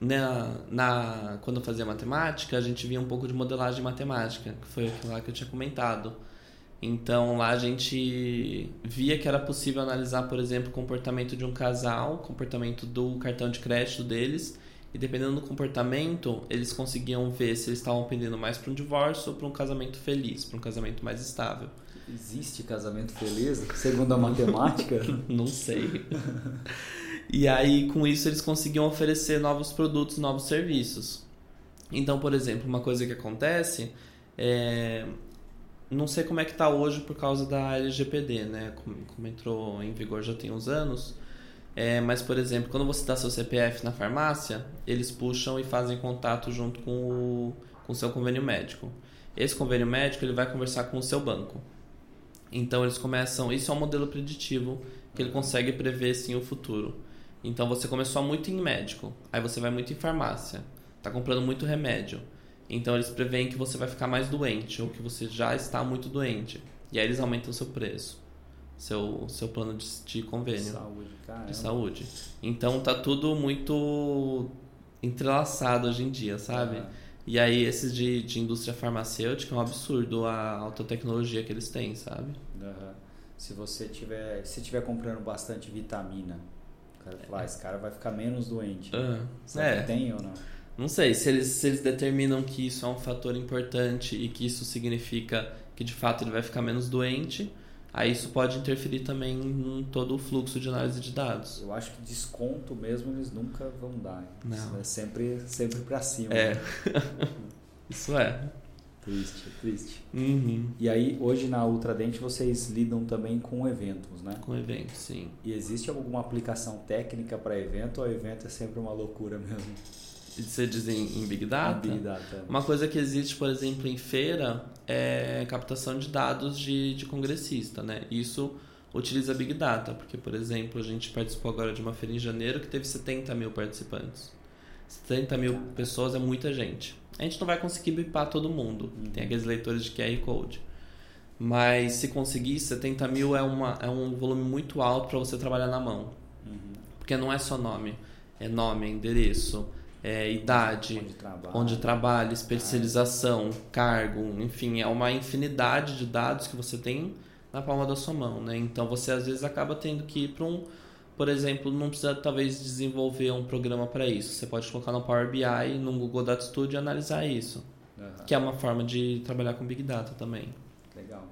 Na, na, quando eu fazia matemática, a gente via um pouco de modelagem matemática, que foi aquilo lá que eu tinha comentado. Então lá a gente via que era possível analisar, por exemplo, o comportamento de um casal, o comportamento do cartão de crédito deles, e dependendo do comportamento, eles conseguiam ver se eles estavam pendendo mais para um divórcio ou para um casamento feliz, para um casamento mais estável. Existe casamento feliz? Segundo a matemática? Não sei. e aí, com isso, eles conseguiam oferecer novos produtos, novos serviços. Então, por exemplo, uma coisa que acontece é. Não sei como é que tá hoje por causa da LGPD, né? Como, como entrou em vigor já tem uns anos. É, mas, por exemplo, quando você dá seu CPF na farmácia, eles puxam e fazem contato junto com o com seu convênio médico. Esse convênio médico ele vai conversar com o seu banco. Então eles começam, isso é um modelo preditivo que ele consegue prever sim o futuro. Então você começou muito em médico, aí você vai muito em farmácia, tá comprando muito remédio. Então eles preveem que você vai ficar mais doente ou que você já está muito doente. E aí eles aumentam o seu preço, seu, seu plano de, de convênio. Saúde, caramba. De saúde. Então tá tudo muito entrelaçado hoje em dia, sabe? E aí esses de, de indústria farmacêutica é um absurdo a alta tecnologia que eles têm, sabe? Aham. Se você tiver, se tiver comprando bastante vitamina, o cara fala, ah, esse cara vai ficar menos doente. Ah, Será é. que tem ou não? Não sei, se eles, se eles determinam que isso é um fator importante e que isso significa que de fato ele vai ficar menos doente, aí isso pode interferir também em todo o fluxo de análise de dados. Eu acho que desconto mesmo eles nunca vão dar. Não. É sempre, sempre pra cima. É. né? Isso é. Triste, triste. Uhum. E aí, hoje na Ultradente vocês lidam também com eventos, né? Com evento, sim. E existe alguma aplicação técnica para evento ou evento é sempre uma loucura mesmo? Você diz em, em Big Data? Big Data. Uma coisa que existe, por exemplo, em feira é captação de dados de, de congressista, né? Isso utiliza Big Data, porque, por exemplo, a gente participou agora de uma feira em janeiro que teve 70 mil participantes. 70 mil pessoas é muita gente. A gente não vai conseguir bipar todo mundo, tem aqueles leitores de QR Code. Mas se conseguir, 70 mil é, uma, é um volume muito alto para você trabalhar na mão. Uhum. Porque não é só nome, é nome, é endereço, é idade, Onde trabalha. onde trabalha, especialização, cargo, enfim, é uma infinidade de dados que você tem na palma da sua mão, né? Então você às vezes acaba tendo que ir para um, por exemplo, não precisa talvez desenvolver um programa para isso. Você pode colocar no Power BI, no Google Data Studio e analisar isso, Aham. que é uma forma de trabalhar com Big Data também. Legal.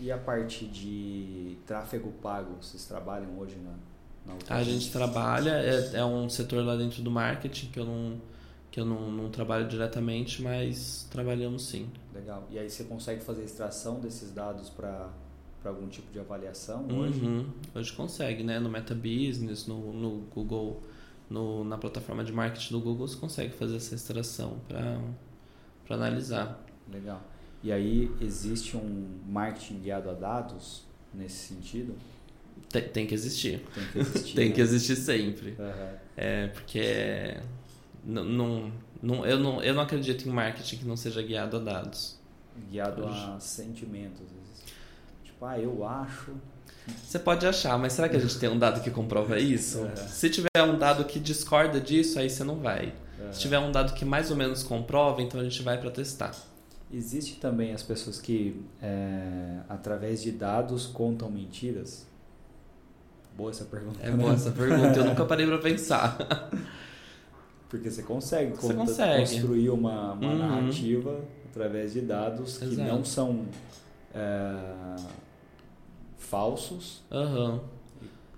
E a parte de tráfego pago, vocês trabalham hoje na, na A gente trabalha, é, é um setor lá dentro do marketing que eu não que eu não, não trabalho diretamente, mas trabalhamos sim. Legal. E aí você consegue fazer extração desses dados para algum tipo de avaliação hoje? Uhum. Hoje consegue, né? No Meta Business, no, no Google, no, na plataforma de marketing do Google, você consegue fazer essa extração para analisar. Legal. E aí existe um marketing guiado a dados nesse sentido? Tem, tem que existir. Tem que existir. Tem né? que existir sempre. Aham. É, porque não, não, não, eu, não, eu não acredito em marketing que não seja guiado a dados. Guiado Hoje. a sentimentos. Tipo, ah, eu acho. Você pode achar, mas será que a gente tem um dado que comprova isso? É. Se tiver um dado que discorda disso, aí você não vai. Aham. Se tiver um dado que mais ou menos comprova, então a gente vai para testar. Existe também as pessoas que, é, através de dados, contam mentiras? Boa essa pergunta. É né? boa essa pergunta, eu nunca parei para pensar. Porque você consegue, Você consegue. construir uma, uma Uhum. narrativa através de dados que Exato. não são é, falsos, Aham.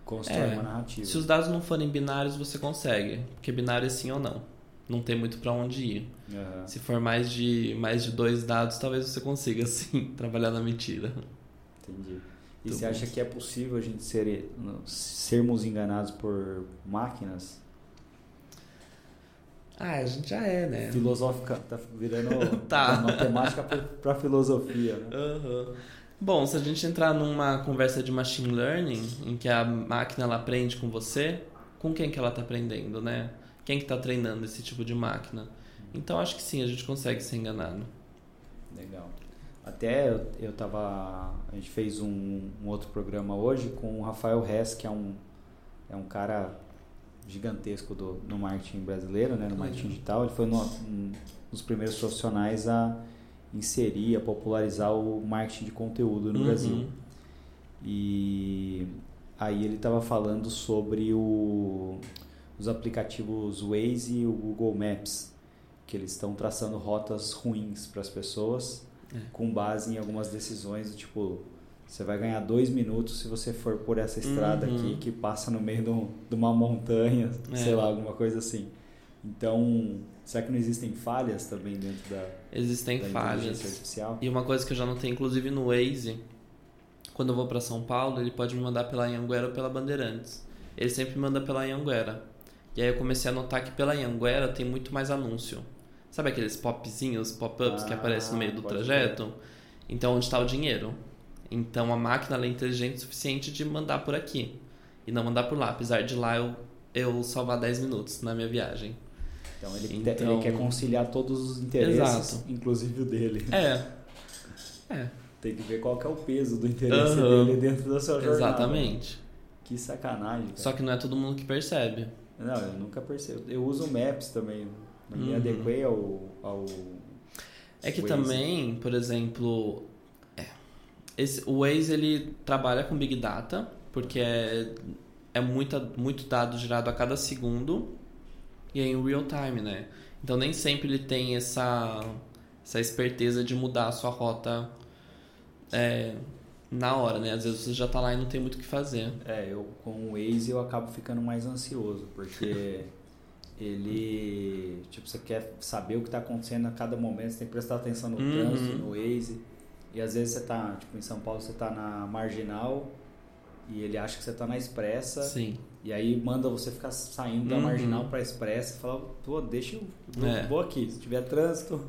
constrói É, uma narrativa. Se os dados não forem binários, você consegue. Porque binário é sim ou não. Não tem muito para onde ir. Aham. Se for mais de, mais de dois dados, talvez você consiga sim trabalhar na mentira. Entendi. E Muito você bom. acha que é possível a gente ser, sermos enganados por máquinas? Ah, a gente já é, né? Filosófica, tá virando Tá. matemática para filosofia, né? Aham. Bom, se a gente entrar numa conversa de machine learning, em que a máquina ela aprende com você, com quem que ela está aprendendo, né? Quem que está treinando esse tipo de máquina? Então acho que sim, a gente consegue ser enganado. Legal. Até eu, eu tava. A gente fez um, um outro programa hoje com o Rafael Hess, que é um, é um cara gigantesco do, no marketing brasileiro, né, no marketing digital. Ele foi um dos primeiros profissionais a inserir, a popularizar o marketing de conteúdo no Uhum. Brasil. E aí ele estava falando sobre o, os aplicativos Waze e o Google Maps, que eles estão traçando rotas ruins para as pessoas É. com base em algumas decisões do tipo você vai ganhar dois minutos se você for por essa estrada Uhum. aqui que passa no meio de, um- de uma montanha, É. sei lá, alguma coisa assim. Então, será que não existem falhas também dentro da, Existem da falhas. artificial? E uma coisa que eu já notei, inclusive no Waze, quando eu vou para São Paulo, ele pode me mandar pela Anhanguera ou pela Bandeirantes. Ele sempre me manda pela Anhanguera. E aí eu comecei a notar que pela Anhanguera tem muito mais anúncio. Sabe aqueles popzinhos, pop-ups que Ah, aparecem no meio do trajeto? Então, onde está o dinheiro? Então, a máquina é inteligente o suficiente de mandar por aqui e não mandar por lá. Apesar de lá eu, eu salvar 10 minutos na minha viagem. Então ele, Então- ele quer conciliar todos os interesses, Exato. inclusive o dele. É. É, Tem que ver qual que é o peso do interesse Aham. dele dentro da sua jornada. exatamente. Que sacanagem. Cara. Só que não é todo mundo que percebe. Não, eu nunca percebo. Eu uso o Maps também. Não me Uhum. adequei ao, ao. É que Waze. também, por exemplo, é, esse, o Waze ele trabalha com Big Data, porque é, é muita, muito dado gerado a cada segundo e é em real time, né? Então nem sempre ele tem essa, essa esperteza de mudar a sua rota é, na hora, né? Às vezes você já tá lá e não tem muito o que fazer. É, eu com o Waze eu acabo ficando mais ansioso, porque ele. Tipo, você quer saber o que está acontecendo a cada momento, você tem que prestar atenção no Uhum. trânsito, no Waze. E às vezes você tá, tipo, em São Paulo você tá na marginal e ele acha que você tá na expressa. Sim. E aí manda você ficar saindo da Uhum. marginal pra expressa e fala, pô, deixa eu. Vou, É. vou aqui. Se tiver trânsito,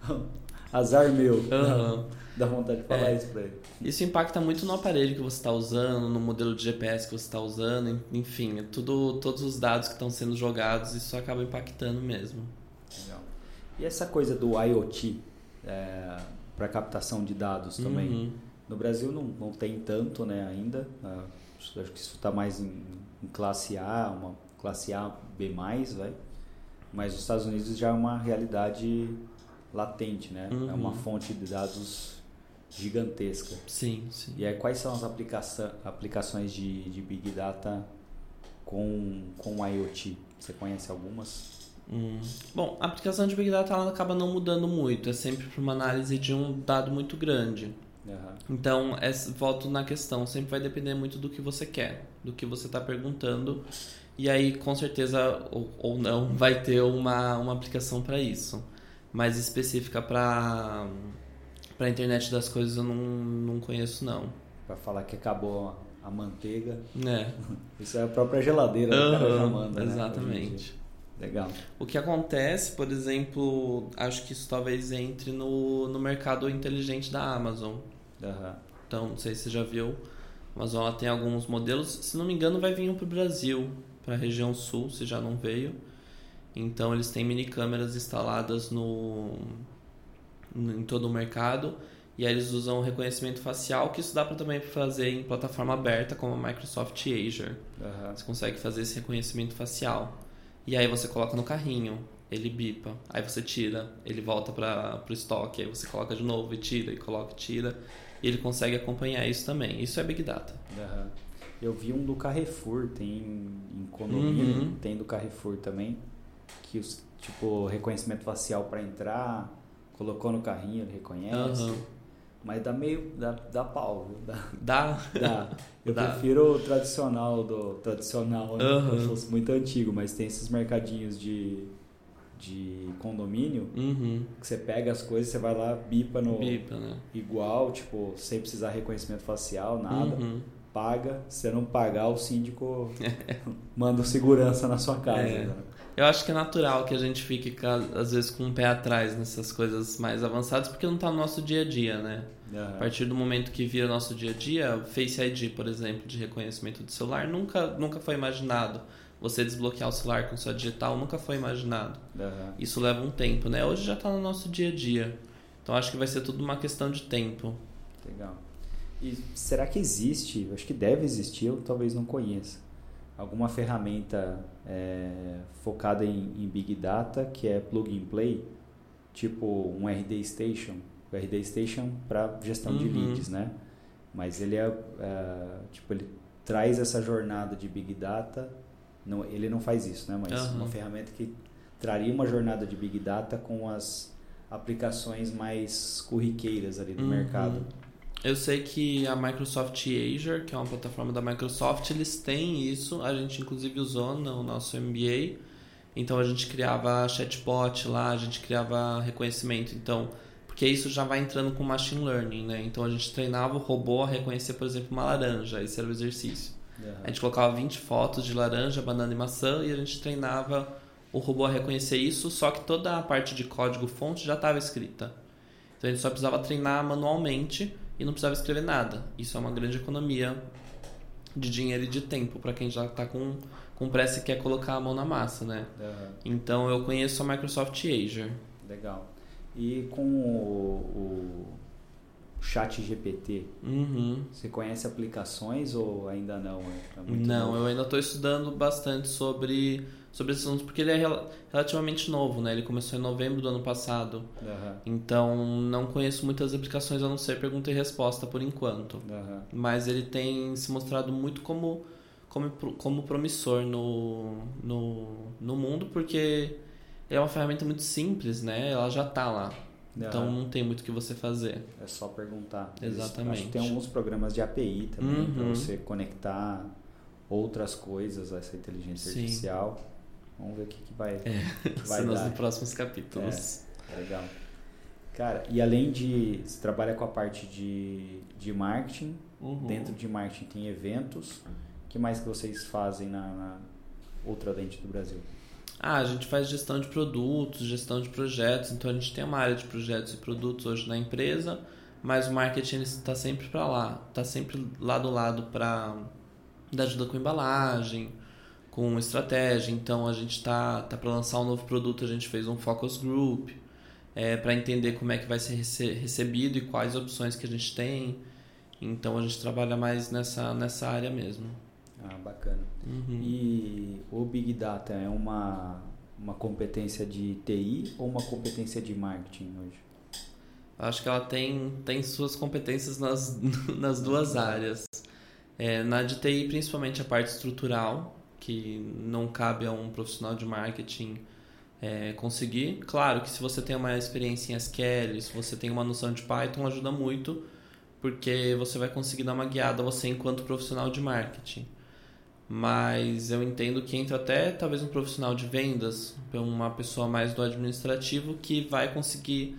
azar meu. Aham. Dá vontade de falar É. isso pra ele. Isso impacta muito no aparelho que você está usando, no modelo de GPS que você está usando, enfim, é tudo, todos os dados que estão sendo jogados, isso acaba impactando mesmo. Legal. E essa coisa do IoT para captação de dados também? Uhum. No Brasil não, não tem tanto né, ainda. Ah, acho que isso está mais em, em classe A, uma classe A B, vai. Mas os Estados Unidos já é uma realidade latente, né? É uma Uhum. fonte de dados gigantesca. Sim, sim. E aí, quais são as aplicações de, de Big Data com, com IoT? Você conhece algumas? Hum. Bom, a aplicação de Big Data ela acaba não mudando muito, é sempre para uma análise de um dado muito grande. Aham. Então, é, volto na questão, sempre vai depender muito do que você quer, do que você está perguntando. E aí, com certeza, ou, ou não, vai ter uma, uma aplicação para isso. Mais específica para a internet das coisas, eu não, não conheço, não. Para falar que acabou a manteiga. É. Isso é a própria geladeira, o cara já manda, né? Exatamente. dia. Legal. O que acontece, por exemplo, acho que isso talvez entre no, no mercado inteligente da Amazon. Aham. Então, não sei se você já viu. Amazon ela tem alguns modelos. Se não me engano, vai vir um para o Brasil, para a região sul, se já não veio. Então, eles têm mini câmeras instaladas no, no- em todo o mercado. E aí eles usam reconhecimento facial, que isso dá para também fazer em plataforma aberta, como a Microsoft Azure. Aham. Você consegue fazer esse reconhecimento facial. E aí você coloca no carrinho, ele bipa, aí você tira, ele volta para o estoque, aí você coloca de novo e tira, e coloca e tira. E ele consegue acompanhar isso também. Isso é Big Data. Aham. Eu vi um do Carrefour, tem em condomínio, Uhum. tem do Carrefour também, que os, tipo, reconhecimento facial para entrar, colocou no carrinho, ele reconhece. Aham. Mas dá meio, dá, dá pau, viu? Dá, Dá? dá. Eu Dá. prefiro o tradicional do tradicional, né? Se fosse muito antigo, mas tem esses mercadinhos de, de condomínio Uhum. que você pega as coisas, você vai lá, bipa no Bipa, né? igual, tipo, sem precisar reconhecimento facial, nada. Uhum. paga, se não pagar, o síndico manda o segurança na sua casa. É. né? Eu acho que é natural que a gente fique, às vezes, com o pé atrás nessas coisas mais avançadas, porque não está no nosso dia a dia, né? A Aham. partir do momento que vira nosso dia a dia, Face ID, por exemplo, de reconhecimento de celular, nunca, nunca foi imaginado. Você desbloquear o celular com sua digital nunca foi imaginado. Aham. Isso leva um tempo, né? Hoje já está no nosso dia a dia. Então acho que vai ser tudo uma questão de tempo. Legal. E será que existe, eu acho que deve existir, eu talvez não conheça, alguma ferramenta é, focada em, em Big Data que é plug and play, tipo um RD Station, o RD Station para gestão de Uhum. leads, né? Mas ele é, é, tipo ele traz essa jornada de Big Data, não, ele não faz isso, né? Mas Aham. uma ferramenta que traria uma jornada de Big Data com as aplicações mais corriqueiras ali do Uhum. mercado. Eu sei que a Microsoft Azure, que é uma plataforma da Microsoft, eles têm isso. A gente inclusive usou no nosso MBA. Então a gente criava chatbot lá, a gente criava reconhecimento. Então, porque isso já vai entrando com machine learning, né? Então a gente treinava o robô a reconhecer, por exemplo, uma laranja. Esse era o exercício. Aham. A gente colocava 20 fotos de laranja, banana e maçã e a gente treinava o robô a reconhecer isso, só que toda a parte de código-fonte já estava escrita. Então a gente só precisava treinar manualmente e não precisava escrever nada. Isso é uma grande economia de dinheiro e de tempo para quem já está com, com pressa e quer colocar a mão na massa, né? Aham. Então eu conheço a Microsoft Azure. Legal. E com o, o Chat GPT, Uhum. você conhece aplicações ou ainda não? É muito Não, novo? eu ainda estou estudando bastante sobre, sobre esse assunto, porque ele é rel- relativamente novo, né? Ele começou em novembro do ano passado. Aham, Então, não conheço muitas aplicações a não ser pergunta e resposta por enquanto. aham. Mas ele tem se mostrado muito como, como, como promissor no, no, no mundo, porque é uma ferramenta muito simples, né? Ela já está lá. Então, não tem muito o que você fazer. É só perguntar. Exatamente. Acho que tem alguns programas de API também para Uhum. você conectar outras coisas a essa inteligência Sim. artificial. Vamos ver o que, que vai, que vai nos próximos capítulos. Legal. Cara, e além de. Você trabalha com a parte de, de marketing. Uhum. Dentro de marketing tem eventos. O que mais que vocês fazem na, na outra dente do Brasil? Ah, a gente faz gestão de produtos, gestão de projetos, então a gente tem uma área de projetos e produtos hoje na empresa, mas o marketing está sempre para lá, está sempre lado a lado para dar ajuda com embalagem, com estratégia. Então a gente está tá, para lançar um novo produto, a gente fez um focus group é, para entender como é que vai ser rece- recebido e quais opções que a gente tem. Então a gente trabalha mais nessa, nessa área mesmo. Ah, bacana. Uhum. E o Big Data é uma, uma competência de TI ou uma competência de marketing hoje? Acho que ela tem, tem suas competências nas, nas duas áreas. É, na de TI, principalmente a parte estrutural, que não cabe a um profissional de marketing é, conseguir. Claro que se você tem uma experiência em SQL, se você tem uma noção de Python, ajuda muito, porque você vai conseguir dar uma guiada você enquanto profissional de marketing. Mas eu entendo que entra até talvez um profissional de vendas, uma pessoa mais do administrativo que vai conseguir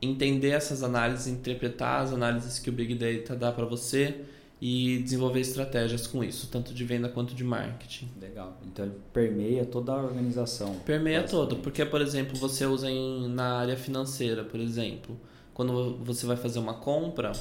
entender essas análises, interpretar as análises que o Big Data dá para você e desenvolver estratégias com isso, tanto de venda quanto de marketing. Legal. Então ele permeia toda a organização. Permeia todo, porque, por exemplo, você usa em, na área financeira, por exemplo, quando você vai fazer uma compra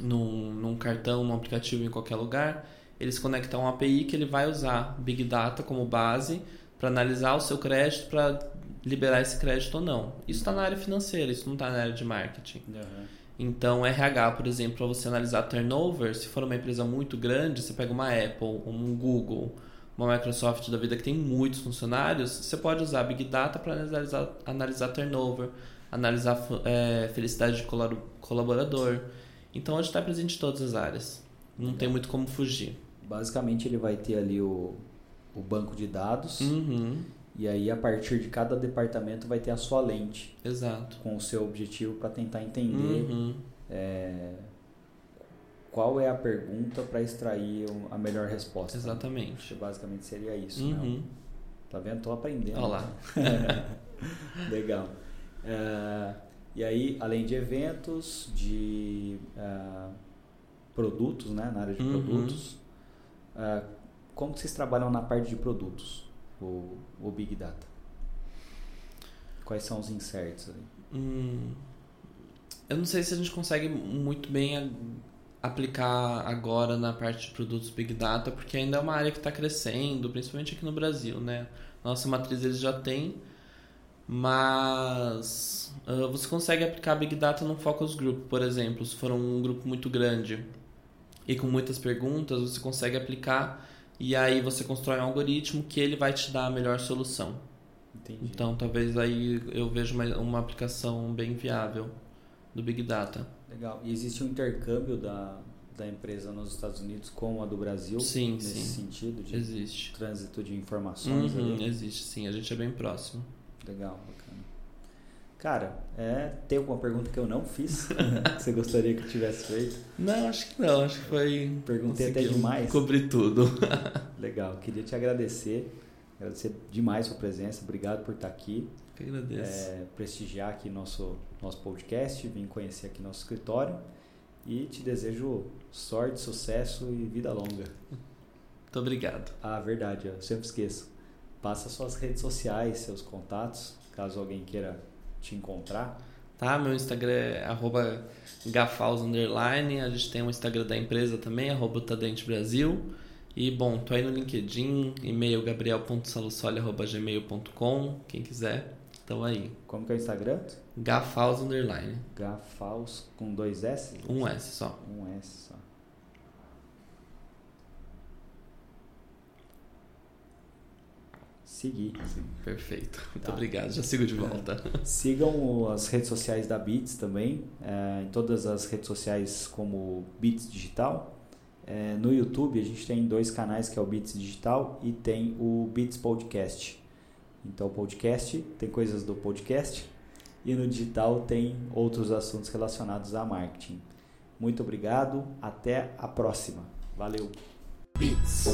num, num cartão, num aplicativo, em qualquer lugar, eles conectam uma API que ele vai usar Big Data como base para analisar o seu crédito, para liberar esse crédito ou não. Isso está na área financeira, isso não está na área de marketing. Aham. Então, RH, por exemplo, para você analisar turnover, se for uma empresa muito grande, você pega uma Apple, um Google, uma Microsoft da vida que tem muitos funcionários, você pode usar Big Data para analisar, analisar turnover, analisar é, felicidade de colab- colaborador. Então, hoje está presente em todas as áreas. Não tem muito como fugir. Basicamente ele vai ter ali o, o banco de dados Uhum, e aí a partir de cada departamento vai ter a sua lente exato. com o seu objetivo para tentar entender Uhum, é, qual é a pergunta para extrair a melhor resposta. Exatamente. que basicamente seria isso, né? Uhum. Tá vendo? Tô aprendendo. Olha lá. Legal. É, e aí, além de eventos, de é, produtos, né? Na área de Uhum. produtos, é, como vocês trabalham na parte de produtos, o, o Big Data? Quais são os inserts? Hum, eu não sei se a gente consegue muito bem aplicar agora na parte de produtos Big Data, porque ainda é uma área que está crescendo, principalmente aqui no Brasil, né? Nossa matriz eles já têm, mas ah, você consegue aplicar Big Data num focus group, por exemplo, se for um grupo muito grande e com muitas perguntas, você consegue aplicar e aí você constrói um algoritmo que ele vai te dar a melhor solução. Entendi. Então, talvez aí eu veja uma, uma aplicação bem viável do Big Data. Legal. E existe um intercâmbio da, da empresa nos Estados Unidos com a do Brasil? Sim, nesse sim. sentido de Existe. trânsito de informações Uhum, existe, sim. A gente é bem próximo. Legal, bacana. Cara, é, tem alguma pergunta que eu não fiz que você gostaria que eu tivesse feito? Não, acho que não. Acho que foi... Perguntei até demais. Cobrir tudo. Legal, queria te agradecer, agradecer demais a sua presença, obrigado por estar aqui, Que agradeço. é, prestigiar aqui nosso, nosso podcast, vim conhecer aqui nosso escritório e te desejo sorte, sucesso e vida longa. Muito obrigado. Ah, verdade, eu sempre esqueço. passa suas redes sociais, seus contatos, caso alguém queira te encontrar. Tá, meu Instagram é arroba gafaus, underline. A gente tem um Instagram da empresa também, arroba Tadente Brasil. E, bom, tô aí no LinkedIn, e-mail gabriel.salussoli.gmail.com, quem quiser, estão aí. Como que é o Instagram? Gafaus, underline. Gafaus com dois S? Um S só. Um S só. Seguir. Perfeito. Muito Tá. obrigado. Já sigo de volta. Sigam as redes sociais da Beats também, é, em todas as redes sociais como Beats Digital. É, no YouTube a gente tem dois canais que é o Beats Digital e tem o Beats Podcast. Então o podcast tem coisas do podcast e no digital tem outros assuntos relacionados a marketing. Muito obrigado, até a próxima. Valeu. Beats.